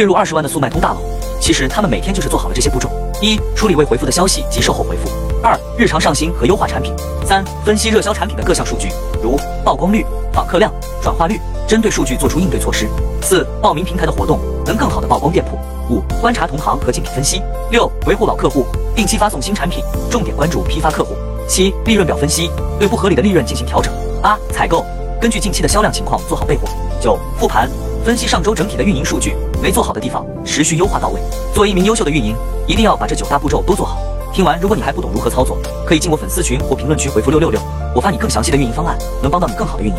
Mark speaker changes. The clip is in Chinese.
Speaker 1: 月入二十万的速卖通大佬，其实他们每天就是做好了这些步骤：一、处理未回复的消息及售后回复；二、日常上新和优化产品；三、分析热销产品的各项数据，如曝光率、访客量、转化率，针对数据做出应对措施；四、报名平台的活动，能更好的曝光店铺；五、观察同行和竞品分析；六、维护老客户，定期发送新产品，重点关注批发客户；七、利润表分析，对不合理的利润进行调整；八、采购，根据近期的销量情况做好备货；九、复盘。分析上周整体的运营数据，没做好的地方，持续优化到位。作为一名优秀的运营，一定要把这九大步骤都做好。听完，如果你还不懂如何操作，可以进我粉丝群或评论区回复六六六，我发你更详细的运营方案，能帮到你更好的运营。